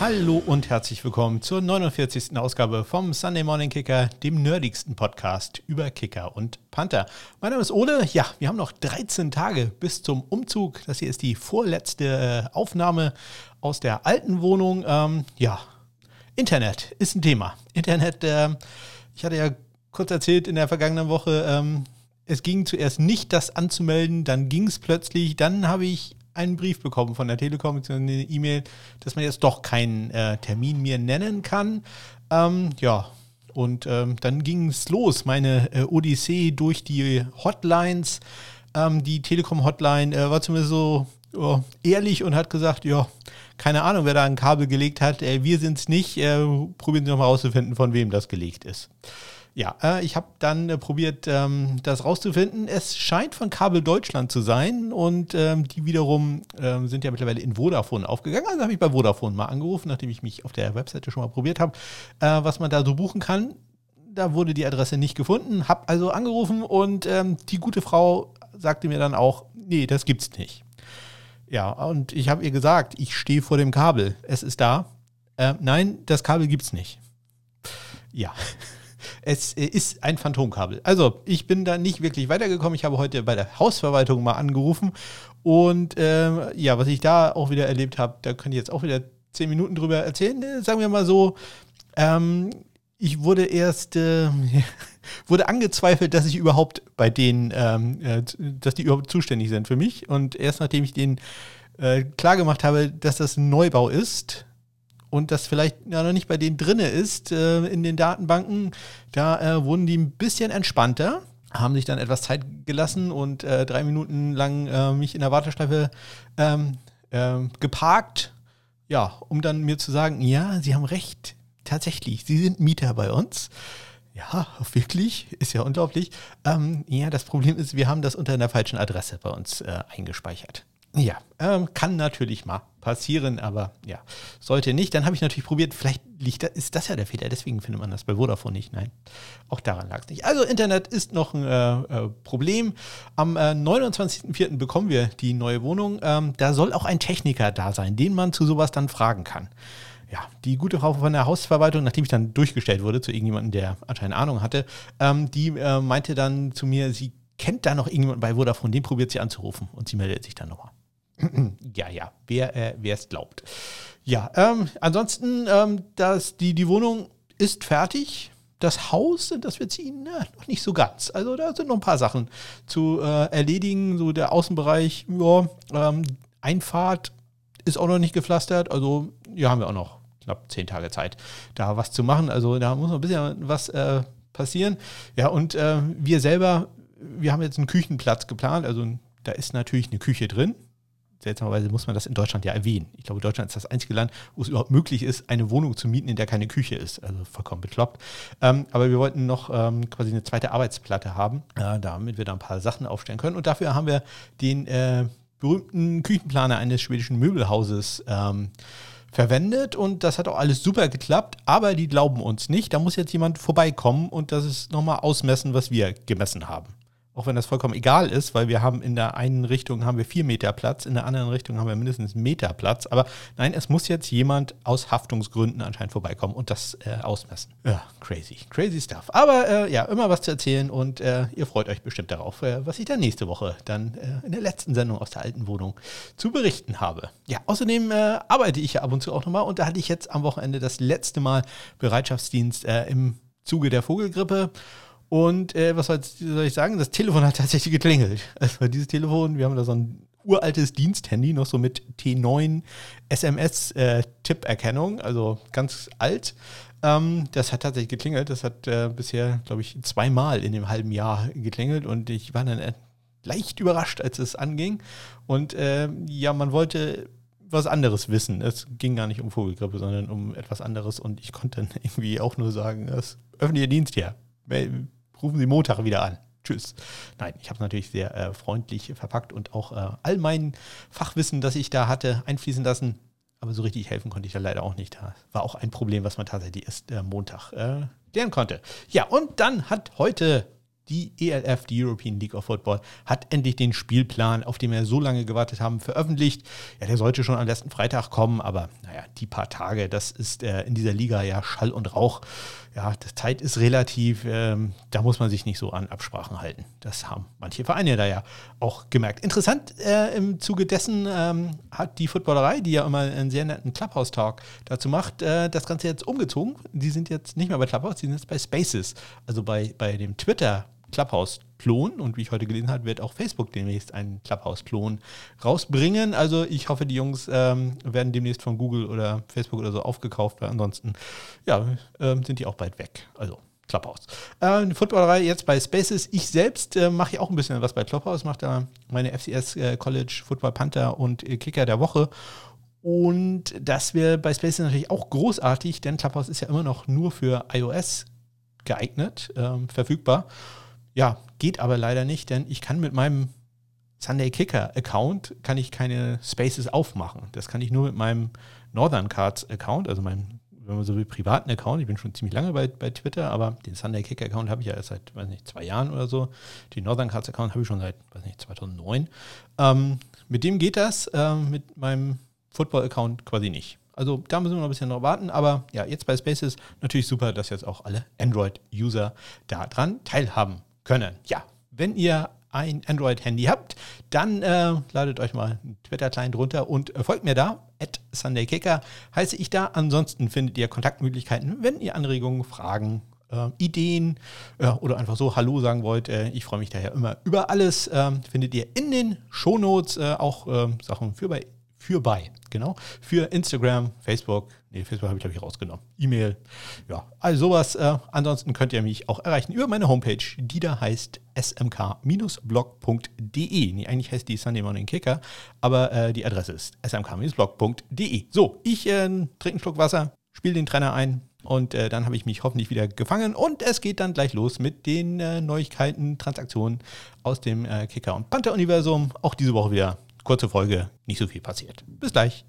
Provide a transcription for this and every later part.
Hallo und herzlich willkommen zur 49. Ausgabe vom Sunday Morning Kicker, dem nerdigsten Podcast über Kicker und Panther. Mein Name ist Ole. Ja, wir haben noch 13 Tage bis zum Umzug. Das hier ist die vorletzte äh, Aufnahme aus der alten Wohnung. Ähm, ja, Internet ist ein Thema. Internet, äh, ich hatte ja kurz erzählt in der vergangenen Woche, ähm, es ging zuerst nicht, das anzumelden, dann ging es plötzlich, dann habe ich einen Brief bekommen von der Telekom, eine E-Mail, dass man jetzt doch keinen äh, Termin mir nennen kann. Ähm, ja, und ähm, dann ging es los, meine äh, Odyssee durch die Hotlines. Ähm, die Telekom-Hotline äh, war zumindest so oh, ehrlich und hat gesagt, ja, keine Ahnung, wer da ein Kabel gelegt hat. Äh, wir sind es nicht. Äh, probieren Sie noch mal rauszufinden, von wem das gelegt ist. Ja, äh, ich habe dann äh, probiert, ähm, das rauszufinden. Es scheint von Kabel Deutschland zu sein und ähm, die wiederum ähm, sind ja mittlerweile in Vodafone aufgegangen. Also habe ich bei Vodafone mal angerufen, nachdem ich mich auf der Webseite schon mal probiert habe, äh, was man da so buchen kann. Da wurde die Adresse nicht gefunden, habe also angerufen und ähm, die gute Frau sagte mir dann auch, nee, das gibt's nicht. Ja, und ich habe ihr gesagt, ich stehe vor dem Kabel. Es ist da. Äh, nein, das Kabel gibt's nicht. Ja. Es ist ein Phantomkabel. Also, ich bin da nicht wirklich weitergekommen. Ich habe heute bei der Hausverwaltung mal angerufen. Und ähm, ja, was ich da auch wieder erlebt habe, da könnte ich jetzt auch wieder zehn Minuten drüber erzählen. Äh, sagen wir mal so, ähm, ich wurde erst äh, wurde angezweifelt, dass ich überhaupt bei denen, ähm, äh, dass die überhaupt zuständig sind für mich. Und erst nachdem ich denen äh, klargemacht habe, dass das ein Neubau ist, und das vielleicht ja, noch nicht bei denen drinne ist äh, in den Datenbanken, da äh, wurden die ein bisschen entspannter, haben sich dann etwas Zeit gelassen und äh, drei Minuten lang äh, mich in der Warteschleife ähm, ähm, geparkt, ja, um dann mir zu sagen, ja, Sie haben recht, tatsächlich, Sie sind Mieter bei uns. Ja, wirklich, ist ja unglaublich. Ähm, ja, das Problem ist, wir haben das unter einer falschen Adresse bei uns äh, eingespeichert. Ja, ähm, kann natürlich mal passieren, aber ja, sollte nicht. Dann habe ich natürlich probiert, vielleicht liegt da, ist das ja der Fehler, deswegen findet man das bei Vodafone nicht. Nein, auch daran lag es nicht. Also Internet ist noch ein äh, äh, Problem. Am äh, 29.04. bekommen wir die neue Wohnung. Ähm, da soll auch ein Techniker da sein, den man zu sowas dann fragen kann. Ja, die gute Frau von der Hausverwaltung, nachdem ich dann durchgestellt wurde zu irgendjemandem, der anscheinend Ahnung hatte, ähm, die äh, meinte dann zu mir, sie kennt da noch irgendjemanden bei Vodafone, den probiert sie anzurufen und sie meldet sich dann nochmal. Ja, ja, wer äh, es glaubt. Ja, ähm, ansonsten, ähm, das, die, die Wohnung ist fertig. Das Haus, das wir ziehen, na, noch nicht so ganz. Also da sind noch ein paar Sachen zu äh, erledigen. So der Außenbereich, ja, ähm, Einfahrt ist auch noch nicht gepflastert. Also hier haben wir auch noch knapp zehn Tage Zeit, da was zu machen. Also da muss noch ein bisschen was äh, passieren. Ja, und äh, wir selber, wir haben jetzt einen Küchenplatz geplant. Also da ist natürlich eine Küche drin seltsamerweise muss man das in Deutschland ja erwähnen. Ich glaube, Deutschland ist das einzige Land, wo es überhaupt möglich ist, eine Wohnung zu mieten, in der keine Küche ist. Also vollkommen bekloppt. Ähm, aber wir wollten noch ähm, quasi eine zweite Arbeitsplatte haben, äh, damit wir da ein paar Sachen aufstellen können. Und dafür haben wir den äh, berühmten Küchenplaner eines schwedischen Möbelhauses ähm, verwendet und das hat auch alles super geklappt, aber die glauben uns nicht. Da muss jetzt jemand vorbeikommen und das ist nochmal ausmessen, was wir gemessen haben auch wenn das vollkommen egal ist, weil wir haben in der einen Richtung haben wir vier Meter Platz, in der anderen Richtung haben wir mindestens einen Meter Platz. Aber nein, es muss jetzt jemand aus Haftungsgründen anscheinend vorbeikommen und das äh, ausmessen. Ja, crazy, crazy stuff. Aber äh, ja, immer was zu erzählen und äh, ihr freut euch bestimmt darauf, äh, was ich dann nächste Woche dann äh, in der letzten Sendung aus der alten Wohnung zu berichten habe. Ja, außerdem äh, arbeite ich ja ab und zu auch nochmal und da hatte ich jetzt am Wochenende das letzte Mal Bereitschaftsdienst im Zuge der Vogelgrippe. Und äh, was soll, ich sagen? Das Telefon hat tatsächlich geklingelt. Also dieses Telefon, wir haben da so ein uraltes Diensthandy, noch so mit T9 SMS-Tipperkennung, äh, also ganz alt. Ähm, das hat tatsächlich geklingelt. Das hat äh, bisher, glaube ich, zweimal in dem halben Jahr geklingelt und ich war dann leicht überrascht, als es anging. Und äh, ja, man wollte was anderes wissen. Es ging gar nicht um Vogelgrippe, sondern um etwas anderes und ich konnte dann irgendwie auch nur sagen, das öffentliche Dienst hier rufen Sie Montag wieder an. Tschüss. Nein, ich habe es natürlich sehr äh, freundlich verpackt und auch äh, all mein Fachwissen, das ich da hatte, einfließen lassen. Aber so richtig helfen konnte ich da leider auch nicht. Das war auch ein Problem, was man tatsächlich erst äh, Montag äh, klären konnte. Ja, und dann hat heute Die ELF, die European League of Football, hat endlich den Spielplan, auf den wir so lange gewartet haben, veröffentlicht. Ja, der sollte schon am letzten Freitag kommen, aber naja, die paar Tage, das ist äh, in dieser Liga ja Schall und Rauch. Ja, die Zeit ist relativ, ähm, da muss man sich nicht so an Absprachen halten. Das haben manche Vereine da ja auch gemerkt. Interessant, äh, im Zuge dessen ähm, hat die Footballerei, die ja immer einen sehr netten Clubhouse-Talk dazu macht, äh, das Ganze jetzt umgezogen. Die sind jetzt nicht mehr bei Clubhouse, die sind jetzt bei Spaces, also bei, bei dem Twitter Clubhouse-Klon. Und wie ich heute gelesen habe, wird auch Facebook demnächst einen Clubhouse-Klon rausbringen. Also ich hoffe, die Jungs ähm, werden demnächst von Google oder Facebook oder so aufgekauft, weil ansonsten ja, ähm, sind die auch bald weg. Also Clubhouse. Äh, die Footballerei jetzt bei Spaces. Ich selbst äh, mache ja auch ein bisschen was bei Clubhouse, mache da meine FCS äh, College Football Panther und äh, Kicker der Woche. Und das wäre bei Spaces natürlich auch großartig, denn Clubhouse ist ja immer noch nur für iOS geeignet, ähm, verfügbar. Ja, geht aber leider nicht, denn ich kann mit meinem Sunday Kicker Account kann ich keine Spaces aufmachen. Das kann ich nur mit meinem Northern Cards Account, also meinem, wenn man so will, privaten Account. Ich bin schon ziemlich lange bei, bei Twitter, aber den Sunday Kicker Account habe ich ja erst seit, weiß nicht, zwei Jahren oder so. Den Northern Cards Account habe ich schon seit, weiß nicht, 2009. Ähm, mit dem geht das, äh, mit meinem Football Account quasi nicht. Also da müssen wir noch ein bisschen noch warten, aber ja, jetzt bei Spaces natürlich super, dass jetzt auch alle Android-User daran teilhaben können. Ja, wenn ihr ein Android-Handy habt, dann äh, ladet euch mal einen Twitter-Client runter und äh, folgt mir da. At SundayKicker heiße ich da. Ansonsten findet ihr Kontaktmöglichkeiten, wenn ihr Anregungen, Fragen, äh, Ideen äh, oder einfach so Hallo sagen wollt. Äh, ich freue mich daher immer über alles. Ähm, findet ihr in den Shownotes äh, auch ähm, Sachen für bei für bei, genau. Für Instagram, Facebook, nee, Facebook habe ich glaube ich rausgenommen. E-Mail, ja, also sowas. Äh, ansonsten könnt ihr mich auch erreichen über meine Homepage, die da heißt smk-blog.de. Nee, eigentlich heißt die Sunday Morning Kicker, aber äh, die Adresse ist smk-blog.de. So, ich äh, trinke einen Schluck Wasser, spiele den Trainer ein, und äh, dann habe ich mich hoffentlich wieder gefangen. Und es geht dann gleich los mit den äh, Neuigkeiten, Transaktionen aus dem äh, Kicker- und Panther-Universum. Auch diese Woche wieder kurze Folge, nicht so viel passiert. Bis gleich.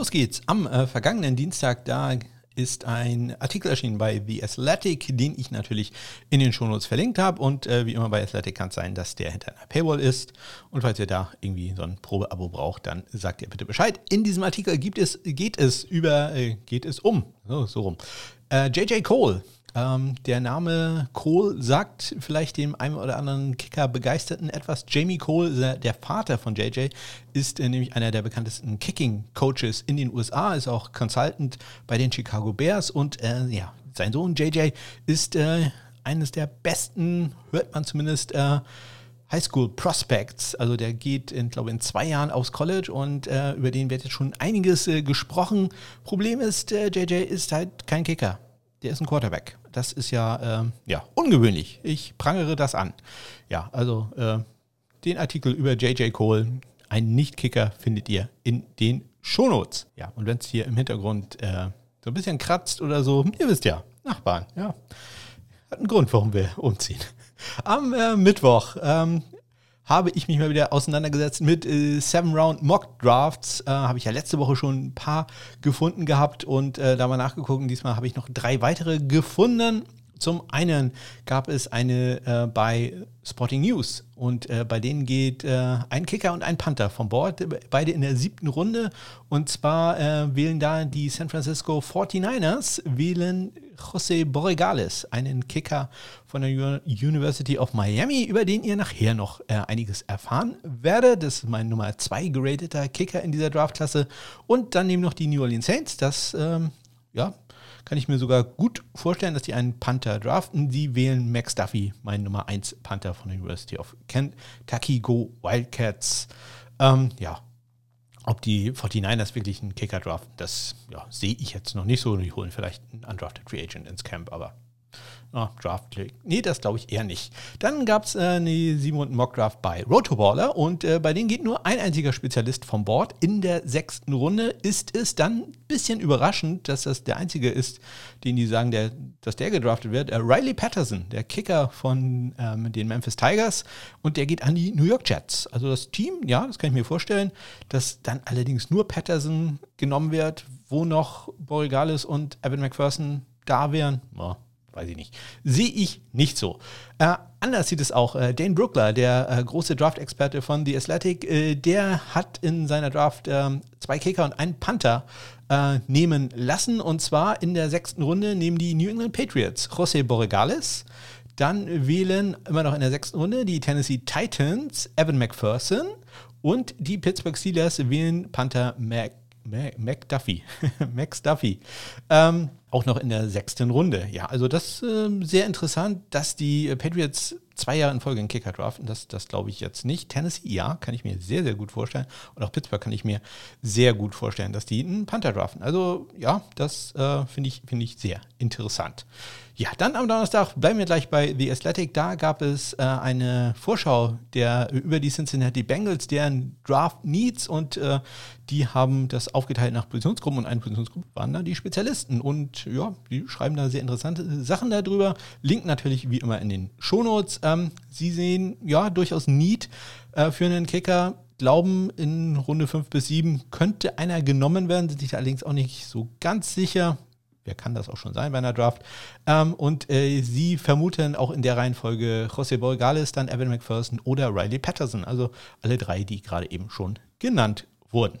Los geht's. Am äh, vergangenen Dienstag, da ist ein Artikel erschienen bei The Athletic, den ich natürlich in den Shownotes verlinkt habe. Und äh, wie immer bei Athletic kann es sein, dass der hinter einer Paywall ist. Und falls ihr da irgendwie so ein Probeabo braucht, dann sagt ihr bitte Bescheid. In diesem Artikel gibt es, geht es über, äh, geht es um, so, so rum. Äh, JJ Cole, ähm, der Name Cole sagt vielleicht dem einen oder anderen Kicker-Begeisterten etwas. Jamie Cole, der Vater von JJ, ist äh, nämlich einer der bekanntesten Kicking-Coaches in den USA, ist auch Consultant bei den Chicago Bears und äh, ja, sein Sohn JJ ist äh, eines der besten, hört man zumindest, äh, Highschool Prospects. Also der geht, in, glaube in zwei Jahren aufs College und äh, über den wird jetzt schon einiges äh, gesprochen. Problem ist, JJ ist halt kein Kicker der ist ein Quarterback. Das ist ja, äh, ja ungewöhnlich. Ich prangere das an. Ja, also äh, den Artikel über JJ Cole, ein Nicht-Kicker, findet ihr in den Shownotes. Ja, und wenn es hier im Hintergrund äh, so ein bisschen kratzt oder so, ihr wisst ja, Nachbarn, ja. Hat einen Grund, warum wir umziehen. Am äh, Mittwoch ähm, habe ich mich mal wieder auseinandergesetzt mit äh, Seven Round Mock Drafts. Äh, habe ich ja letzte Woche schon ein paar gefunden gehabt und äh, da mal nachgeguckt. Diesmal habe ich noch drei weitere gefunden. Zum einen gab es eine äh, bei Sporting News und äh, bei denen geht äh, ein Kicker und ein Panther vom Board, beide in der siebten Runde. Und zwar äh, wählen da die San Francisco 49ers, wählen José Borregales, einen Kicker von der University of Miami, über den ihr nachher noch äh, einiges erfahren werdet. Das ist mein Nummer zwei gerateter Kicker in dieser Draftklasse. Und dann eben noch die New Orleans Saints, das ähm, ja, kann ich mir sogar gut vorstellen, dass die einen Panther draften. Sie wählen Max Duffy, mein Nummer 1 Panther von der University of Kentucky Go Wildcats. Ähm, ja, ob die 49ers wirklich einen Kicker draften, das ja, sehe ich jetzt noch nicht so. Die holen vielleicht einen undrafted Free Agent ins Camp, aber Oh, Draft League. Nee, das glaube ich eher nicht. Dann gab es äh, eine 7 Runden Mock Draft bei Rotoballer und äh, bei denen geht nur ein einziger Spezialist vom Board. In der sechsten Runde ist es dann ein bisschen überraschend, dass das der einzige ist, den die sagen, der, dass der gedraftet wird. Äh, Riley Patterson, der Kicker von ähm, den Memphis Tigers und der geht an die New York Jets. Also das Team, ja, das kann ich mir vorstellen, dass dann allerdings nur Patterson genommen wird, wo noch Borregales und Evan McPherson da wären. Oh weiß ich nicht. Sehe ich nicht so. Äh, anders sieht es auch. Äh, Dane Brookler, der äh, große Draft-Experte von The Athletic, äh, der hat in seiner Draft ähm, zwei Kicker und einen Panther äh, nehmen lassen. Und zwar in der sechsten Runde nehmen die New England Patriots José Borregales. Dann wählen immer noch in der sechsten Runde die Tennessee Titans Evan McPherson. Und die Pittsburgh Steelers wählen Panther Mac McDuffie. Max Duffy. Ähm, auch noch in der sechsten Runde. Ja, also das ist äh, sehr interessant, dass die Patriots zwei Jahre in Folge einen Kicker draften. Das, das glaube ich jetzt nicht. Tennessee, ja, kann ich mir sehr, sehr gut vorstellen. Und auch Pittsburgh kann ich mir sehr gut vorstellen, dass die einen Panther draften. Also ja, das äh, finde ich, find ich sehr interessant. Ja, dann am Donnerstag bleiben wir gleich bei The Athletic. Da gab es äh, eine Vorschau der, über die Cincinnati Bengals, deren Draft Needs und äh, die haben das aufgeteilt nach Positionsgruppen und eine Positionsgruppe waren da die Spezialisten. Und ja, die schreiben da sehr interessante Sachen darüber. Link natürlich wie immer in den Shownotes. Ähm, Sie sehen ja durchaus Need äh, für einen Kicker glauben, in Runde 5 bis 7 könnte einer genommen werden, sind sich allerdings auch nicht so ganz sicher wer kann das auch schon sein bei einer Draft. Ähm, und äh, sie vermuten auch in der Reihenfolge José Borgales, dann Evan McPherson oder Riley Patterson. Also alle drei, die gerade eben schon genannt wurden.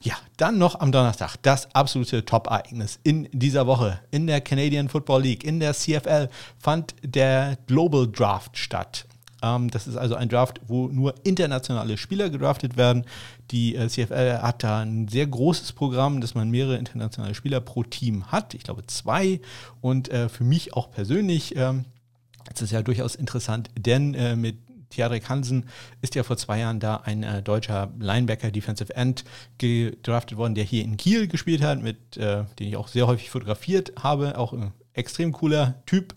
Ja, dann noch am Donnerstag das absolute Top-Ereignis in dieser Woche. In der Canadian Football League, in der CFL fand der Global Draft statt. Ähm, das ist also ein Draft, wo nur internationale Spieler gedraftet werden. Die äh, CFL hat da ein sehr großes Programm, dass man mehrere internationale Spieler pro Team hat. Ich glaube zwei. Und äh, für mich auch persönlich ähm, ist es ja durchaus interessant, denn äh, mit Tiadrik Hansen ist ja vor zwei Jahren da ein äh, deutscher Linebacker, Defensive End gedraftet worden, der hier in Kiel gespielt hat, mit äh, den ich auch sehr häufig fotografiert habe. Auch ein extrem cooler Typ.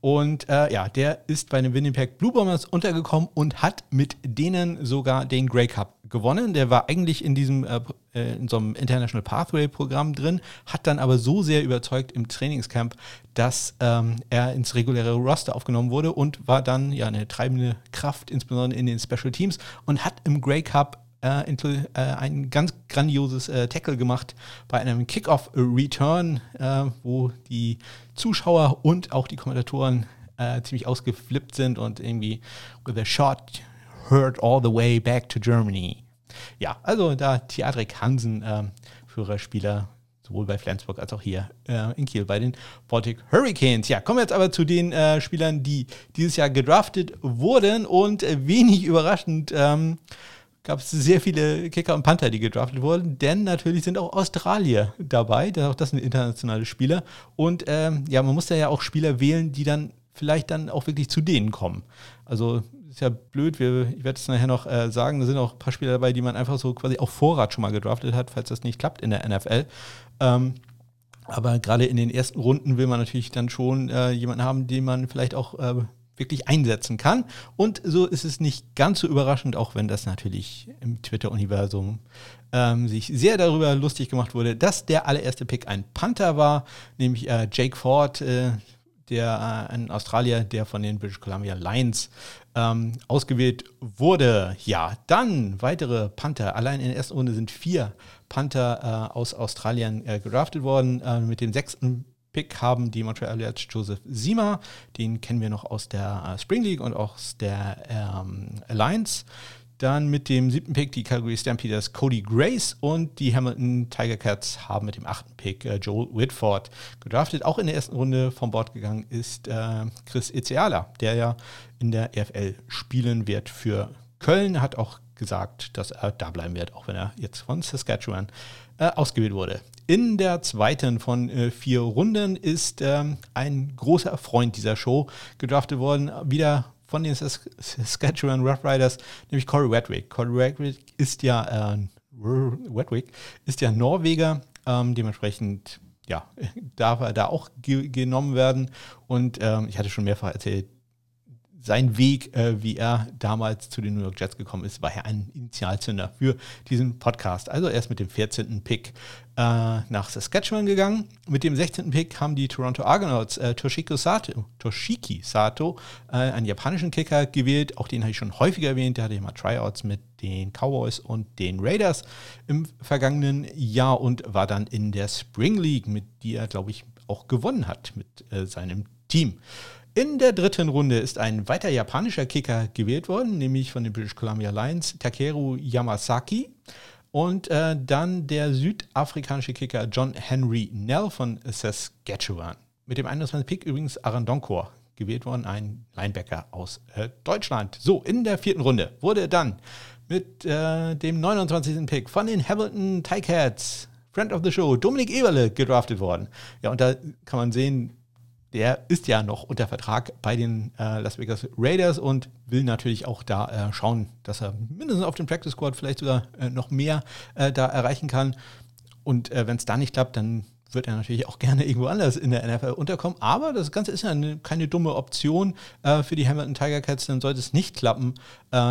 Und äh, ja, der ist bei den Winnipeg Blue Bombers untergekommen und hat mit denen sogar den Grey Cup gewonnen. Der war eigentlich in diesem äh, äh, in so einem International Pathway Programm drin, hat dann aber so sehr überzeugt im Trainingscamp, dass ähm, er ins reguläre Roster aufgenommen wurde und war dann ja eine treibende Kraft, insbesondere in den Special Teams und hat im Grey Cup äh, äh, ein ganz grandioses äh, Tackle gemacht bei einem Kickoff-Return, äh, wo die Zuschauer und auch die Kommentatoren äh, ziemlich ausgeflippt sind und irgendwie with a shot heard all the way back to Germany. Ja, also da Theatrik Hansen, ähm, Führerspieler, sowohl bei Flensburg als auch hier äh, in Kiel bei den Baltic Hurricanes. Ja, kommen wir jetzt aber zu den äh, Spielern, die dieses Jahr gedraftet wurden und äh, wenig überraschend ähm, gab es sehr viele Kicker und Panther, die gedraftet wurden, denn natürlich sind auch Australier dabei, auch das sind internationale Spieler. Und ähm, ja, man muss da ja auch Spieler wählen, die dann vielleicht dann auch wirklich zu denen kommen. Also ist ja blöd, wir, ich werde es nachher noch äh, sagen, da sind auch ein paar Spieler dabei, die man einfach so quasi auf Vorrat schon mal gedraftet hat, falls das nicht klappt in der NFL. Ähm, aber gerade in den ersten Runden will man natürlich dann schon äh, jemanden haben, den man vielleicht auch äh, wirklich einsetzen kann. Und so ist es nicht ganz so überraschend, auch wenn das natürlich im Twitter-Universum ähm, sich sehr darüber lustig gemacht wurde, dass der allererste Pick ein Panther war, nämlich äh, Jake Ford, äh, der äh, ein Australier, der von den British Columbia Lions ähm, ausgewählt wurde. Ja, dann weitere Panther. Allein in der ersten Runde sind vier Panther äh, aus Australien äh, gedraftet worden. Äh, mit dem sechsten Pick haben die Montreal Alouettes Joseph Sima, den kennen wir noch aus der äh, Spring League und auch aus der ähm, Alliance. Dann mit dem siebten Pick die Calgary Stampeders Cody Grace und die Hamilton Tiger Cats haben mit dem achten Pick äh, Joel Whitford gedraftet. Auch in der ersten Runde vom Bord gegangen ist äh, Chris Izeala, der ja in der EFL spielen wird für Köln, hat auch gesagt, dass er da bleiben wird, auch wenn er jetzt von Saskatchewan äh, ausgewählt wurde. In der zweiten von äh, vier Runden ist ähm, ein großer Freund dieser Show gedraftet worden, wieder von den Saskatchewan Roughriders, nämlich Corey Wedwick. Corey Wedwick ist ja, äh, Wedwick ist ja Norweger, ähm, dementsprechend ja, darf er da auch ge genommen werden. Und ähm, ich hatte schon mehrfach erzählt, sein Weg, äh, wie er damals zu den New York Jets gekommen ist, war ja ein Initialzünder für diesen Podcast. Also erst mit dem 14. Pick äh, nach Saskatchewan gegangen. Mit dem 16. Pick haben die Toronto Argonauts äh, Toshiko Sato, Toshiki Sato, äh, einen japanischen Kicker gewählt. Auch den habe ich schon häufiger erwähnt. Der hatte ja mal Tryouts mit den Cowboys und den Raiders im vergangenen Jahr und war dann in der Spring League, mit die er, glaube ich, auch gewonnen hat mit äh, seinem Team. In der dritten Runde ist ein weiter japanischer Kicker gewählt worden, nämlich von den British Columbia Lions, Takeru Yamasaki. Und äh, dann der südafrikanische Kicker John Henry Nell von Saskatchewan. Mit dem 21. Pick übrigens Arandonkor gewählt worden, ein Linebacker aus äh, Deutschland. So, in der vierten Runde wurde dann mit äh, dem 29. Pick von den Hamilton Ticats, Friend of the Show, Dominik Eberle gedraftet worden. Ja, und da kann man sehen, der ist ja noch unter Vertrag bei den äh, Las Vegas Raiders und will natürlich auch da äh, schauen, dass er mindestens auf dem Practice Squad vielleicht sogar äh, noch mehr äh, da erreichen kann. Und äh, wenn es da nicht klappt, dann wird er natürlich auch gerne irgendwo anders in der NFL unterkommen. Aber das Ganze ist ja eine, keine dumme Option äh, für die Hamilton Tiger Cats. Dann sollte es nicht klappen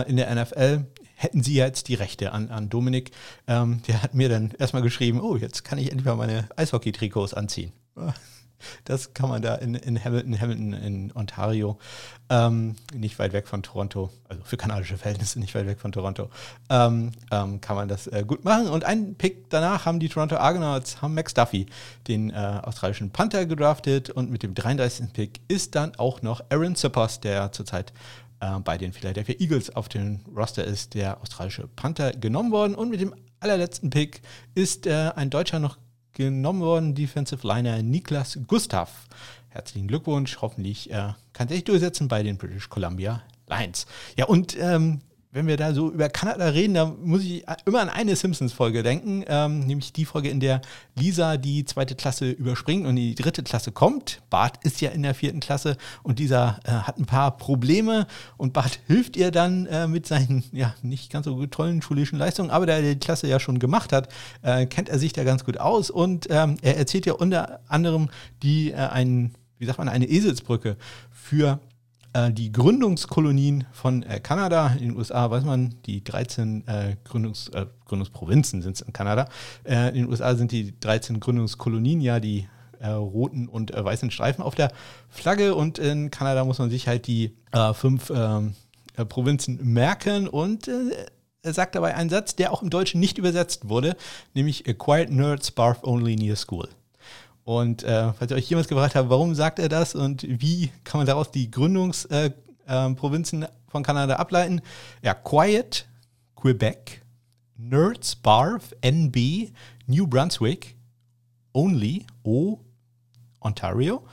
in der NFL hätten sie jetzt die Rechte an, an Dominik. Ähm, der hat mir dann erstmal geschrieben, oh, jetzt kann ich endlich mal meine Eishockey-Trikots anziehen. Das kann man da in, in Hamilton, Hamilton in Ontario, ähm, nicht weit weg von Toronto, also für kanadische Verhältnisse nicht weit weg von Toronto, ähm, ähm, kann man das äh, gut machen. Und einen Pick danach haben die Toronto Argonauts, haben Max Duffy, den äh, australischen Panther, gedraftet. Und mit dem 33. Pick ist dann auch noch Aaron Zippers, der zurzeit äh, bei den Philadelphia Eagles auf dem Roster ist, der australische Panther genommen worden. Und mit dem allerletzten Pick ist äh, ein Deutscher noch genommen worden, Defensive Liner Niklas Gustav. Herzlichen Glückwunsch, hoffentlich äh, kann sich durchsetzen bei den British Columbia Lions. Ja, und ähm, wenn wir da so über Kanada reden, da muss ich immer an eine Simpsons-Folge denken, ähm, nämlich die Folge, in der Lisa die zweite Klasse überspringt und in die dritte Klasse kommt. Bart ist ja in der vierten Klasse und dieser äh, hat ein paar Probleme und Bart hilft ihr dann äh, mit seinen ja nicht ganz so tollen schulischen Leistungen, aber da er die Klasse ja schon gemacht hat, äh, kennt er sich da ganz gut aus und ähm, er erzählt ja unter anderem die äh, einen, wie sagt man, eine Eselsbrücke für die Gründungskolonien von äh, Kanada. In den USA weiß man, die 13 äh, Gründungs, äh, Gründungsprovinzen sind es in Kanada. Äh, in den USA sind die 13 Gründungskolonien ja die äh, roten und weißen Streifen auf der Flagge. Und in Kanada muss man sich halt die fünf ähm, Provinzen merken und er sagt dabei einen Satz, der auch im Deutschen nicht übersetzt wurde, nämlich Acquired Nerds Barf Only Near School. Und äh, falls ihr euch jemals gefragt habt, warum sagt er das und wie kann man daraus die Gründungsprovinzen äh, äh, von Kanada ableiten? Ja, Quiet, Quebec, Nerds, Barf, NB, New Brunswick, Only, O, Ontario,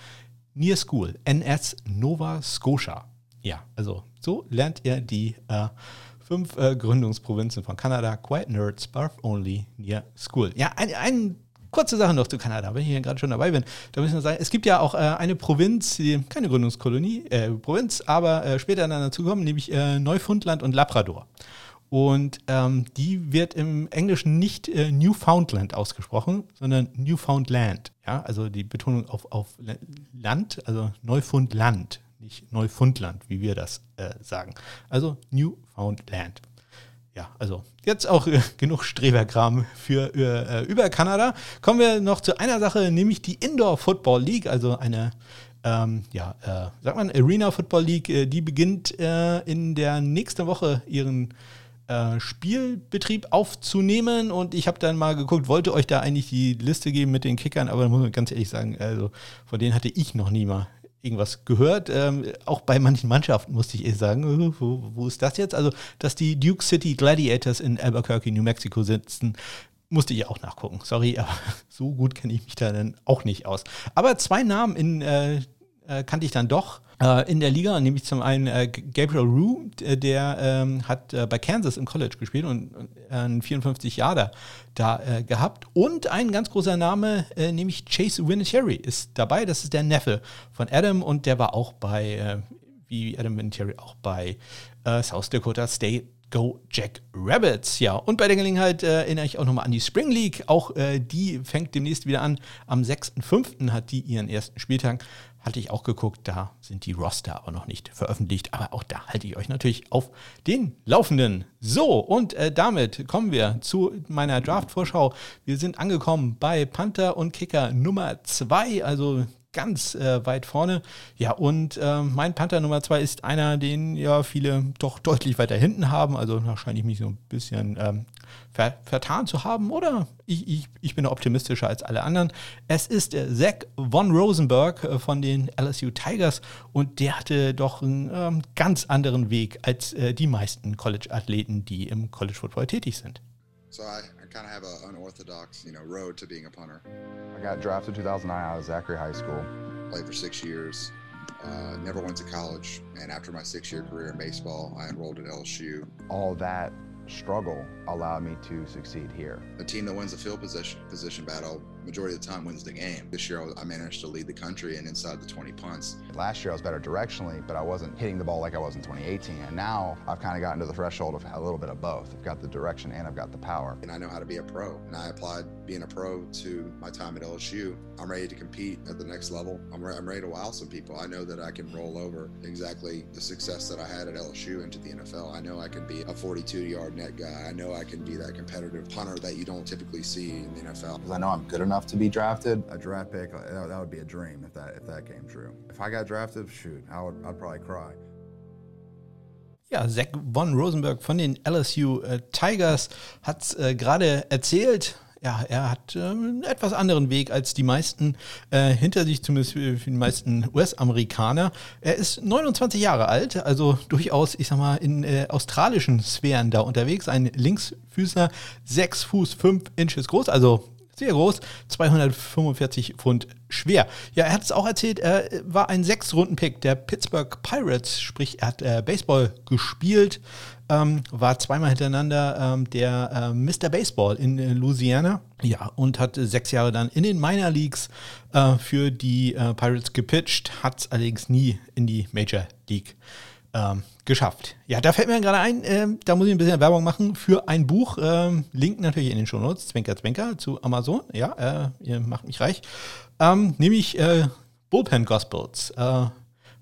Near School, NS, Nova Scotia. Ja, also so lernt ihr die äh, fünf äh, Gründungsprovinzen von Kanada. Quiet Nerds, Barf Only, Near School. Ja, ein, ein kurze Sache noch zu Kanada, wenn ich hier gerade schon dabei bin. Da müssen wir sagen, es gibt ja auch äh, eine Provinz, keine Gründungskolonie, äh, Provinz, aber äh, später dann kommen, nämlich äh, Neufundland und Labrador. Und ähm, die wird im Englischen nicht äh, Newfoundland ausgesprochen, sondern Newfoundland. Ja, also die Betonung auf, auf Land, also Neufundland, nicht Neufundland, wie wir das äh, sagen. Also Newfoundland ja, also jetzt auch äh, genug Streberkram für äh, über Kanada. Kommen wir noch zu einer Sache, nämlich die Indoor Football League, also eine ähm, ja, äh, sagt man Arena Football League, äh, die beginnt äh, in der nächsten Woche ihren äh, Spielbetrieb aufzunehmen und ich habe dann mal geguckt, wollte euch da eigentlich die Liste geben mit den Kickern, aber muss man ganz ehrlich sagen, also von denen hatte ich noch nie mal irgendwas gehört. Ähm, auch bei manchen Mannschaften musste ich eh sagen, wo, wo, ist das jetzt? Also, dass die Duke City Gladiators in Albuquerque, New Mexico sitzen, musste ich auch nachgucken. Sorry, aber so gut kenne ich mich da dann auch nicht aus. Aber zwei Namen in, äh, äh, kannte ich dann doch äh, in der Liga, nämlich zum einen äh, Gabriel Rue, der ähm, hat äh, bei Kansas im College gespielt und äh, einen 54 Jahre da äh, gehabt. Und ein ganz großer Name, nämlich Chase Winatieri ist dabei. Das ist der Neffe von Adam und der war auch bei, wie Adam Winatieri, auch bei South Dakota State Go Jack Rabbits. Ja, und bei der Gelegenheit äh, erinnere ich auch nochmal an die Spring League. Auch äh, die fängt demnächst wieder an. Am 6.5. hat die ihren ersten Spieltag. Hatte ich auch geguckt, da sind die Roster aber noch nicht veröffentlicht. Aber auch da halte ich euch natürlich auf den Laufenden. So, und äh, damit kommen wir zu meiner Draft-Vorschau. Wir sind angekommen bei Panther und Kicker Nummer 2, also ganz äh, weit vorne. Ja, und äh, mein Panther Nummer zwei ist einer, den ja viele doch deutlich weiter hinten haben. Also wahrscheinlich mich so ein bisschen ähm, ver vertan zu haben. Oder ich, ich, ich bin optimistischer als alle anderen. Es ist äh, Zach von Rosenberg äh, von den LSU Tigers und der hatte doch einen ähm, ganz anderen Weg als äh, die meisten College-Athleten, die im College Football tätig sind. So I kind of have an unorthodox, you know, road to being a punter. I got drafted 2009 out of Zachary High School. Played for six years. Uh, never went to college, and after my six-year career in baseball, I enrolled at LSU. All that struggle allowed me to succeed here. A team that wins the field position position battle majority of the time wins the game. This year I managed to lead the country and inside the 20 punts. Last year I was better directionally, but I wasn't hitting the ball like I was in 2018. And now I've kind of gotten to the threshold of a little bit of both. I've got the direction and I've got the power. And I know how to be a pro. And I applied being a pro to my time at LSU. I'm ready to compete at the next level. I'm, re- I'm ready to wow some people. I know that I can roll over exactly the success that I had at LSU into the NFL. I know I can be a 42 yard net guy. I know I can be that competitive punter that you don't typically see in the NFL. Because I know I'm good enough enough to be drafted, a draft pick uh, that, that would be a dream if that if that came true. If I got drafted, shoot, I would I'd probably cry. Ja, Zach von Rosenberg von den LSU äh, Tigers hat es äh, gerade erzählt. Ja, er hat äh, einen etwas anderen Weg als die meisten äh, hinter sich, zumindest für, die meisten US-Amerikaner. Er ist 29 Jahre alt, also durchaus, ich sag mal, in äh, australischen Sphären da unterwegs. Ein Linksfüßler, 6 Fuß 5 Inches groß, also sehr groß, 245 Pfund schwer. Ja, er hat es auch erzählt, er war ein Sechs-Runden-Pick der Pittsburgh Pirates, sprich, er hat äh, Baseball gespielt, ähm, war zweimal hintereinander ähm, der äh, Mr. Baseball in äh, Louisiana. Ja, und hat sechs Jahre dann in den Minor Leagues äh, für die äh, Pirates gepitcht, hat es allerdings nie in die Major League ähm, geschafft. Ja, da fällt mir gerade ein, äh, da muss ich ein bisschen Werbung machen für ein Buch. Ähm, Link natürlich in den Shownotes, Zwinker, Zwinker, zu Amazon. Ja, äh, ihr macht mich reich. Ähm, nämlich äh, Bullpen Gospels. Äh,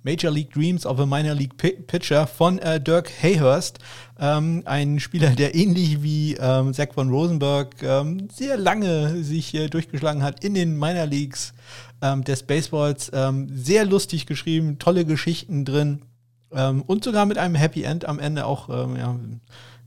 Major League Dreams of a Minor League Pitcher von äh, Dirk Hayhurst. Ähm, ein Spieler, der ähnlich wie ähm, Zach von Rosenberg ähm, sehr lange sich äh, durchgeschlagen hat in den Minor Leagues ähm, des Baseballs. Ähm, sehr lustig geschrieben, tolle Geschichten drin. Ähm, und sogar mit einem Happy End am Ende auch, ähm, ja,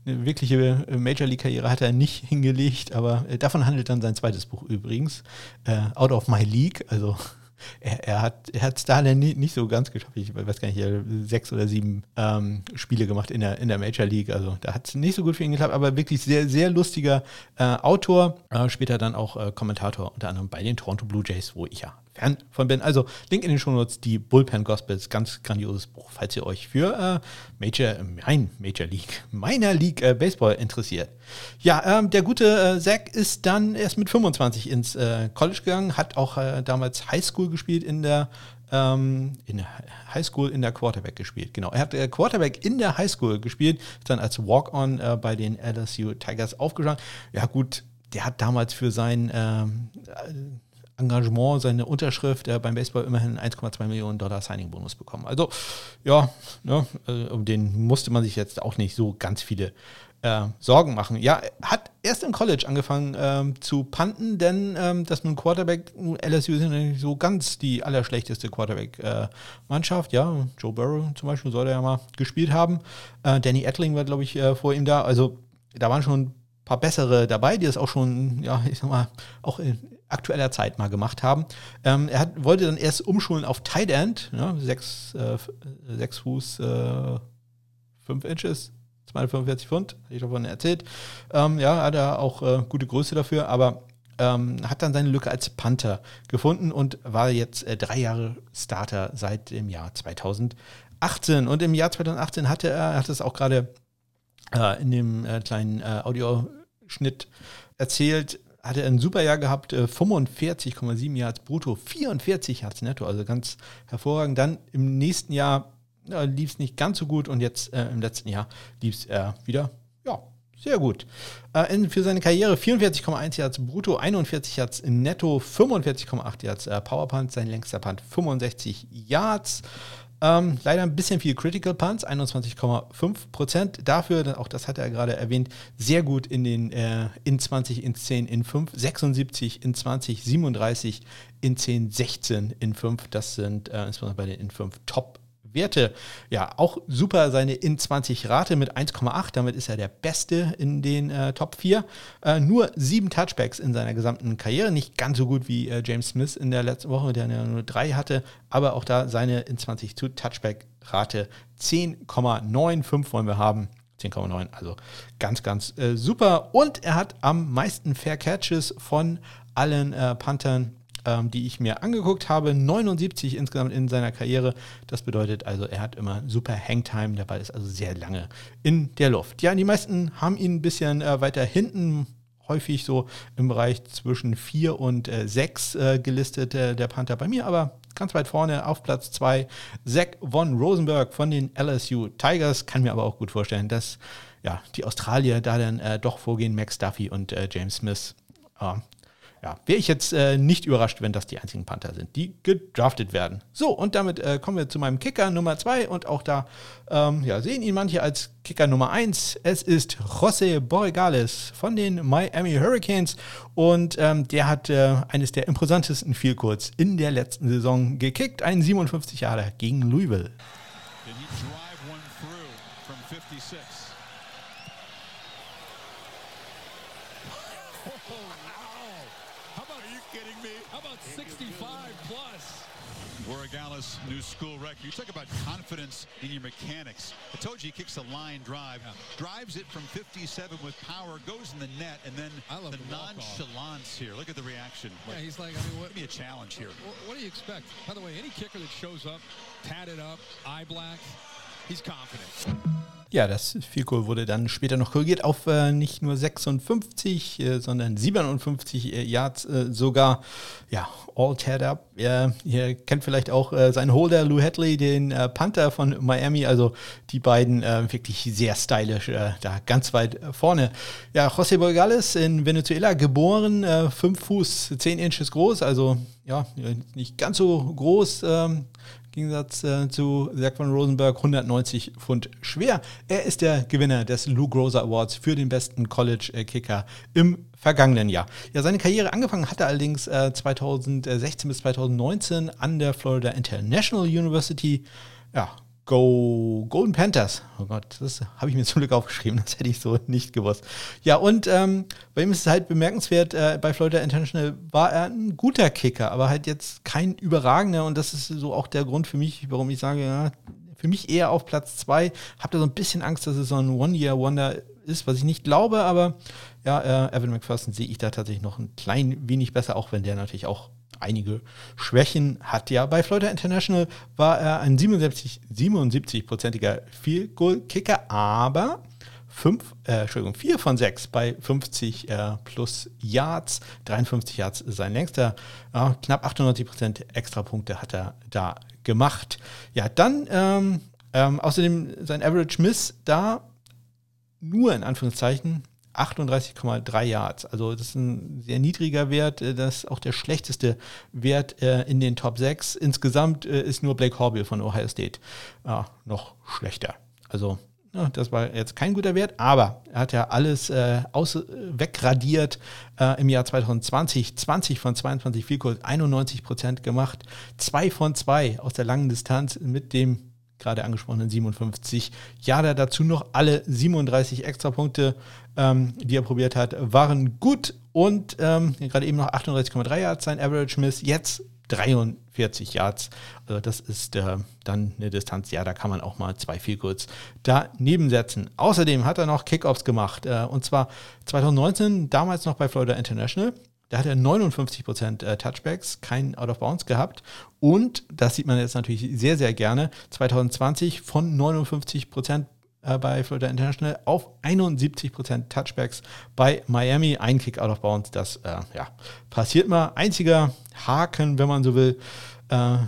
eine wirkliche äh, Major League-Karriere hat er nicht hingelegt, aber äh, davon handelt dann sein zweites Buch übrigens, äh, Out of My League. Also er, er hat er da nicht, nicht so ganz geschafft. Ich weiß gar nicht, er sechs oder sieben ähm, Spiele gemacht in der, in der Major League. Also da hat es nicht so gut für ihn geklappt, aber wirklich sehr, sehr lustiger äh, Autor. Äh, später dann auch äh, Kommentator unter anderem bei den Toronto Blue Jays, wo ich ja Fan von bin. Also Link in den Shownotes, die Bullpen Gospels, ganz grandioses Buch, falls ihr euch für äh, Major, mein Major League, meiner League äh, Baseball interessiert. Ja, ähm, der gute äh, Zach ist dann erst mit 25 ins äh, College gegangen, hat auch äh, damals Highschool gespielt in der ähm, in Highschool in der Quarterback gespielt. Genau, er hat äh, Quarterback in der Highschool gespielt, ist dann als Walk-on äh, bei den LSU Tigers aufgeschlagen. Ja gut, der hat damals für sein ähm, Engagement, seine Unterschrift äh, beim Baseball immerhin 1,2 Millionen Dollar Signing-Bonus bekommen. Also ja, ne, äh, um den musste man sich jetzt auch nicht so ganz viele äh, Sorgen machen. Ja, hat erst im College angefangen ähm, zu panten, denn ähm, das nun Quarterback, LSU sind nicht so ganz die allerschlechteste Quarterback-Mannschaft. Äh, ja, Joe Burrow zum Beispiel soll er ja mal gespielt haben. Äh, Danny Ettling war, glaube ich, äh, vor ihm da. Also da waren schon ein paar bessere dabei, die es auch schon, ja, ich sag mal, auch in, aktueller Zeit mal gemacht haben. Ähm, er hat, wollte dann erst umschulen auf Tight End, ja, sechs, äh, sechs Fuß, äh, fünf Inches, 245 Pfund, hatte ich davon erzählt. Ähm, ja, hat er auch äh, gute Größe dafür, aber ähm, hat dann seine Lücke als Panther gefunden und war jetzt äh, drei Jahre Starter seit dem Jahr 2018. Und im Jahr 2018 hatte er, er hat es auch gerade äh, in dem äh, kleinen äh, Audioschnitt erzählt, hat er ein super Jahr gehabt, 45,7 Yards brutto, 44 Yards netto, also ganz hervorragend. Dann im nächsten Jahr äh, lief es nicht ganz so gut und jetzt äh, im letzten Jahr lief es äh, wieder, ja, sehr gut. Äh, für seine Karriere 44,1 Yards brutto, 41 Yards netto, 45,8 Yards äh, Powerpunt, sein längster Punt 65 Yards. Ähm, leider ein bisschen viel Critical Punts, 21,5 Prozent. Dafür, auch das hat er gerade erwähnt, sehr gut in den äh, in 20, in 10, in 5, 76, in 20, 37, in 10, 16, in 5. Das sind äh, insbesondere bei den in 5 Top Werte. Ja, auch super seine in 20 Rate mit 1,8. Damit ist er der Beste in den äh, Top 4. Äh, nur sieben Touchbacks in seiner gesamten Karriere. Nicht ganz so gut wie äh, James Smith in der letzten Woche, der nur drei hatte. Aber auch da seine in 20 Touchback-Rate 10,95 wollen wir haben. 10,9, also ganz, ganz äh, super. Und er hat am meisten Fair Catches von allen äh, Panthern ähm, die ich mir angeguckt habe. 79 insgesamt in seiner Karriere. Das bedeutet also, er hat immer super Hangtime. Der Ball ist also sehr lange in der Luft. Ja, die meisten haben ihn ein bisschen äh, weiter hinten häufig so im Bereich zwischen 4 und äh, 6 äh, gelistet, äh, der Panther bei mir, aber ganz weit vorne auf Platz 2 Zach von Rosenberg von den LSU Tigers. Kann mir aber auch gut vorstellen, dass ja, die Australier da dann äh, doch vorgehen, Max Duffy und äh, James Smith. Ja, wäre ich jetzt äh, nicht überrascht, wenn das die einzigen Panther sind, die gedraftet werden. So, und damit äh, kommen wir zu meinem Kicker Nummer 2 und auch da ähm, ja, sehen ihn manche als Kicker Nummer 1. Es ist José Borregales von den Miami Hurricanes und ähm, der hat äh, eines der imposantesten Vielkurz in der letzten Saison gekickt, einen 57 Jahre gegen Louisville. School record. You talk about confidence in your mechanics. I told you he kicks a line drive, yeah. drives it from 57 with power, goes in the net, and then i the, the nonchalance here. Look at the reaction. Yeah, he's like, I mean, what, give me a challenge here. What, what do you expect? By the way, any kicker that shows up, tatted up, eye black. Ja, das Vielkohl wurde dann später noch korrigiert auf äh, nicht nur 56, äh, sondern 57 äh, Yards äh, sogar. Ja, all teared up. ihr kennt vielleicht auch äh, seinen Holder Lou Hadley, den äh, Panther von Miami. Also die beiden wirklich sehr stylisch, da ganz weit vorne. Ja, José Borgales in Venezuela geboren, 5 Fuß 10 Inches groß, also ja, nicht ganz so groß. Ähm, Gegensatz äh, zu Zach von Rosenberg 190 Pfund schwer. Er ist der Gewinner des Lou Groza Awards für den besten College-Kicker im vergangenen Jahr. Ja, seine Karriere angefangen er allerdings äh, 2016 bis 2019 an der Florida International University. Ja, Go Golden Panthers. Oh Gott, das habe ich mir zum Glück aufgeschrieben, das hätte ich so nicht gewusst. Ja, und ähm, bei ihm ist es halt bemerkenswert, äh, bei Florida International war er ein guter Kicker, aber halt jetzt kein überragender und das ist so auch der Grund für mich, warum ich sage, ja, für mich eher auf Platz zwei. Hab da so ein bisschen Angst, dass es so ein One-Year-Wonder ist, was ich nicht glaube, aber ja, äh, Evan McPherson sehe ich da tatsächlich noch ein klein wenig besser, auch wenn der natürlich auch einige Schwächen hat. Ja, bei Florida International war er ein 77, 77-prozentiger Field Goal Kicker, aber fünf, äh, Entschuldigung, vier von sechs bei 50 äh, plus Yards, 53 Yards sein längster, ja, knapp 98 Prozent Extrapunkte hat er da gemacht. Ja, dann ähm, ähm, außerdem sein Average Miss da nur in Anführungszeichen 38,3 Yards. Also das ist ein sehr niedriger Wert. Äh, das ist auch der schlechteste Wert äh, in den Top 6. Insgesamt äh, ist nur Blake Horbill von Ohio State noch schlechter. Also das war jetzt kein guter Wert, aber er hat ja alles äh, aus, wegradiert äh, im Jahr 2020. 20 von 22 Field 91 Prozent gemacht. 2 von 2 aus der langen Distanz mit dem gerade angesprochenen 57. Ja, da dazu noch alle 37 Extrapunkte, ähm, die er probiert hat, waren gut und ähm, gerade eben noch 38,3 Yards sein Average Miss, jetzt 43 Yards. Also das ist äh, dann eine Distanz, ja, da kann man auch mal zwei viel kurz daneben setzen. Außerdem hat er noch Kickoffs gemacht äh, und zwar 2019, damals noch bei Florida International. Da hat er 59% äh, Touchbacks, kein Out of Bounds gehabt. Und, das sieht man jetzt natürlich sehr, sehr gerne, 2020 von 59% äh, bei Florida International auf 71% Touchbacks bei Miami. Ein Kick Out of Bounds, das äh, ja, passiert mal. Einziger Haken, wenn man so will. Äh,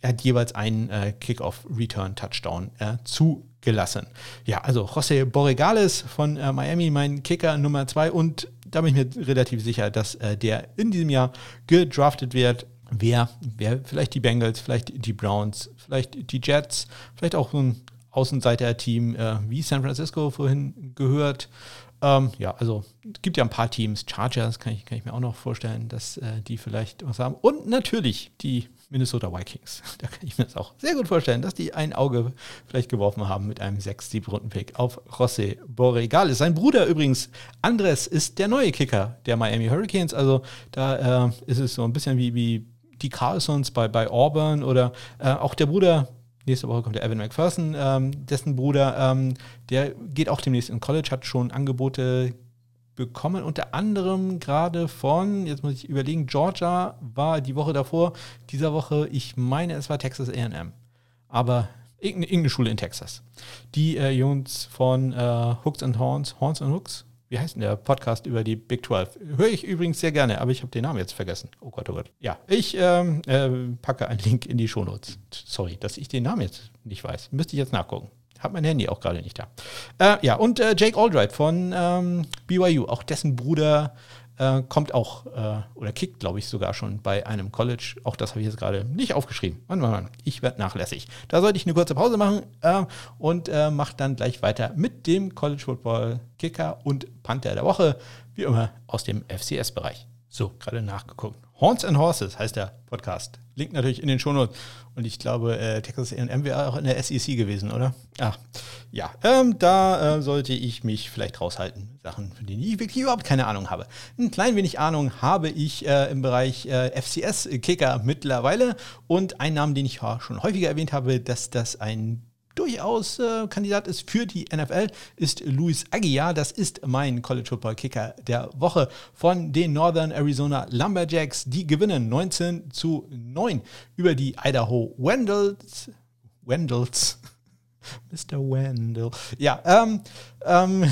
er hat jeweils einen äh, Kickoff-Return-Touchdown äh, zugelassen. Ja, also José Borregales von Miami, mein Kicker Nummer zwei und da bin ich mir relativ sicher, dass äh, der in diesem Jahr gedraftet wird. Wer, wer, vielleicht die Bengals, vielleicht die Browns, vielleicht die Jets, vielleicht auch so ein Außenseiter-Team äh, wie San Francisco vorhin gehört. Ähm, ja, also es gibt ja ein paar Teams, Chargers kann ich, kann ich mir auch noch vorstellen, dass äh, die vielleicht was haben. Und natürlich die Minnesota Vikings. Da kann ich mir das auch sehr gut vorstellen, dass die ein Auge vielleicht geworfen haben mit einem 6-7-Runden-Pick auf José Borregales. Sein Bruder übrigens, Andres, ist der neue Kicker der Miami Hurricanes. Also da äh, ist es so ein bisschen wie, wie die Carlsons bei, bei Auburn oder äh, auch der Bruder Nächste Woche kommt der Evan McPherson, ähm, dessen Bruder, ähm, der geht auch demnächst in College, hat schon Angebote bekommen, unter anderem gerade von, jetzt muss ich überlegen, Georgia war die Woche davor, dieser Woche, ich meine, es war Texas AM. Aber irgendeine Schule in Texas. Die äh, Jungs von äh, Hooks and Horns, Horns and Hooks, wie heißt denn der Podcast über die Big 12? Höre ich übrigens sehr gerne, aber ich habe den Namen jetzt vergessen. Oh Gott, oh Gott. Ja, ich ähm, äh, packe einen Link in die Shownotes. Sorry, dass ich den Namen jetzt nicht weiß. Müsste ich jetzt nachgucken. Hab mein Handy auch gerade nicht da. Äh, ja, und äh, Jake Aldright von ähm, BYU, auch dessen Bruder äh, kommt auch äh, oder kickt, glaube ich, sogar schon bei einem College. Auch das habe ich jetzt gerade nicht aufgeschrieben. Mann, Mann, Mann, ich werde nachlässig. Da sollte ich eine kurze Pause machen äh, und äh, mache dann gleich weiter mit dem College Football Kicker und Panther der Woche, wie immer aus dem FCS-Bereich. So, gerade nachgeguckt. Horns and Horses heißt der Podcast. Link natürlich in den Shownotes. Und ich glaube, äh, Texas A&M wäre auch in der SEC gewesen, oder? Ah, ja. Ähm, da äh, sollte ich mich vielleicht raushalten. Sachen, von denen ich wirklich überhaupt keine Ahnung habe. Ein klein wenig Ahnung habe ich äh, im Bereich äh, FCS-Kicker mittlerweile. Und ein Name, den ich schon häufiger erwähnt habe, dass das ein durchaus äh, Kandidat ist für die NFL, ist Luis Aguiar. Das ist mein College Football Kicker der Woche von den Northern Arizona Lumberjacks. Die gewinnen 19 zu 9 über die Idaho Wendels. Wendels. Mr. Wendell. Ja, ähm, ähm,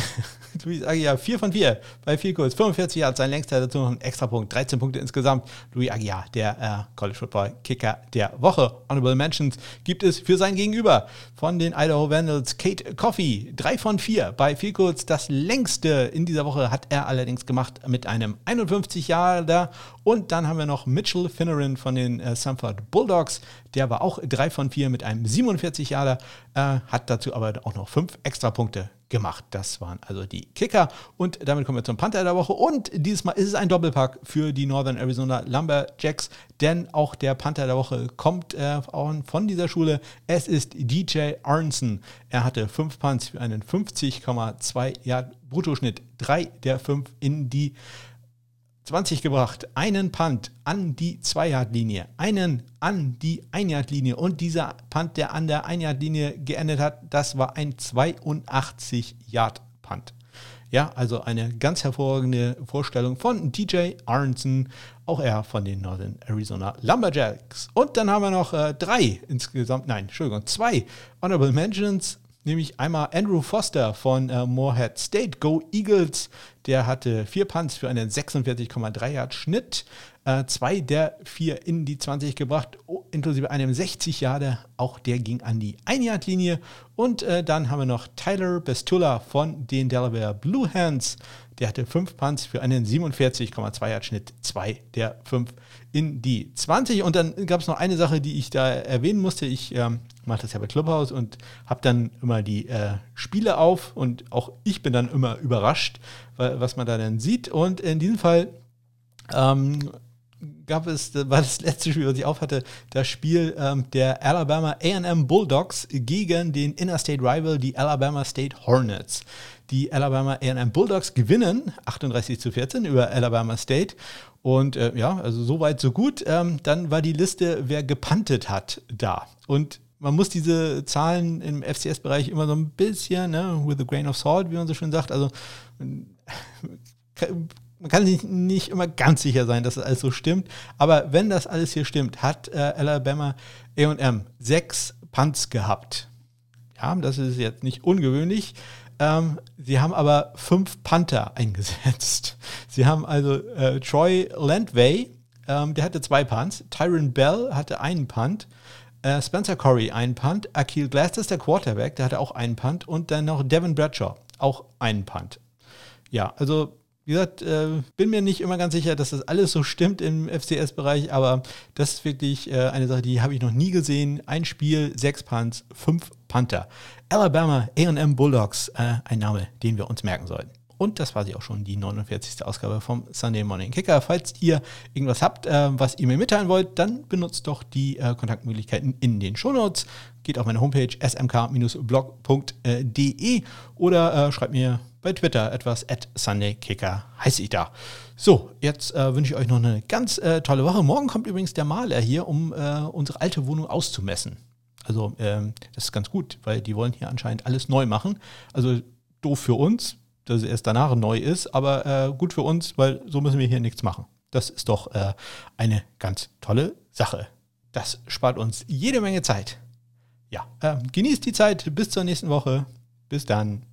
Luis Aguiar, 4 von 4 bei viel kurz. 45 Yards, sein längster, dazu noch ein extra Punkt. 13 Punkte insgesamt. Luis Aguiar, der äh, College Football Kicker der Woche. Honorable Mentions gibt es für sein Gegenüber von den Idaho Vandals. Kate Coffey, 3 von 4 bei viel kurz. Das längste in dieser Woche hat er allerdings gemacht mit einem 51 Jahre. Und dann haben wir noch Mitchell Finneran von den äh, Sanford Bulldogs. Der war auch 3 von 4 mit einem 47 Jahre, äh, hat dazu aber auch noch 5 extra Punkte gemacht. Das waren also die Kicker. Und damit kommen wir zum Panther der Woche. Und dieses Mal ist es ein Doppelpack für die Northern Arizona Lumberjacks, denn auch der Panther der Woche kommt äh, von dieser Schule. Es ist DJ Arnson. Er hatte 5 Punts für einen 50,2 Yard Bruttoschnitt. Drei der 5 in die 20 gebracht, einen Punt an die 2-Yard-Linie, einen an die 1-Yard-Linie und dieser Punt, der an der 1-Yard-Linie geendet hat, das war ein 82-Yard-Punt. Ja, also eine ganz hervorragende Vorstellung von DJ Arnson, auch er von den Northern Arizona Lumberjacks. Und dann haben wir noch äh, drei insgesamt, nein, Entschuldigung, zwei Honorable Mentions nämlich einmal Andrew Foster von äh, Morehead State, Go Eagles. Der hatte vier Punts für einen 46,3 Yard Schnitt. Äh, zwei der vier in die 20 gebracht, inklusive einem 60 Yarder. Auch der ging an die 1 Yard Linie. Und äh, dann haben wir noch Tyler Bestula von den Delaware Blue Hands. Der hatte fünf Punts für einen 47,2 Yard Schnitt. Zwei der fünf in die 20. Und dann gab es noch eine Sache, die ich da erwähnen musste. Ich ähm, mache das ja bei Clubhouse und habe dann immer die äh, Spiele auf und auch ich bin dann immer überrascht, was man da dann sieht. Und in diesem Fall ähm, gab es, war das letzte Spiel, was ich aufhatte, das Spiel ähm, der Alabama AM Bulldogs gegen den Interstate Rival, die Alabama State Hornets. Die Alabama AM Bulldogs gewinnen 38 zu 14 über Alabama State. Und äh, ja, also so weit, so gut. Ähm, dann war die Liste, wer gepantet hat, da. Und man muss diese Zahlen im FCS-Bereich immer so ein bisschen, ne, with a grain of salt, wie man so schön sagt. Also man kann sich nicht immer ganz sicher sein, dass das alles so stimmt. Aber wenn das alles hier stimmt, hat äh, Alabama AM sechs Punts gehabt. Ja, das ist jetzt nicht ungewöhnlich. Ähm, sie haben aber fünf Panther eingesetzt. Sie haben also äh, Troy Landway, ähm, der hatte zwei Punts. Tyron Bell hatte einen Punt. Äh, Spencer Corey, ein Punt. Akil Glass, der Quarterback, der hatte auch einen Punt. Und dann noch Devin Bradshaw, auch einen Punt. Ja, also wie gesagt, äh, bin mir nicht immer ganz sicher, dass das alles so stimmt im FCS-Bereich, aber das ist wirklich äh, eine Sache, die habe ich noch nie gesehen. Ein Spiel, sechs Punts, fünf Panther. Alabama AM Bulldogs, äh, ein Name, den wir uns merken sollten. Und das war sie auch schon, die 49. Ausgabe vom Sunday Morning Kicker. Falls ihr irgendwas habt, äh, was ihr mir mitteilen wollt, dann benutzt doch die äh, Kontaktmöglichkeiten in den Shownotes. Geht auf meine Homepage smk-blog.de oder äh, schreibt mir bei Twitter etwas at SundayKicker heiße ich da. So, jetzt äh, wünsche ich euch noch eine ganz äh, tolle Woche. Morgen kommt übrigens der Maler hier, um äh, unsere alte Wohnung auszumessen. Also ähm, das ist ganz gut, weil die wollen hier anscheinend alles neu machen. Also doof für uns, dass es erst danach neu ist, aber äh, gut für uns, weil so müssen wir hier nichts machen. Das ist doch äh, eine ganz tolle Sache. Das spart uns jede Menge Zeit. Ja, äh, genießt die Zeit. Bis zur nächsten Woche. Bis dann.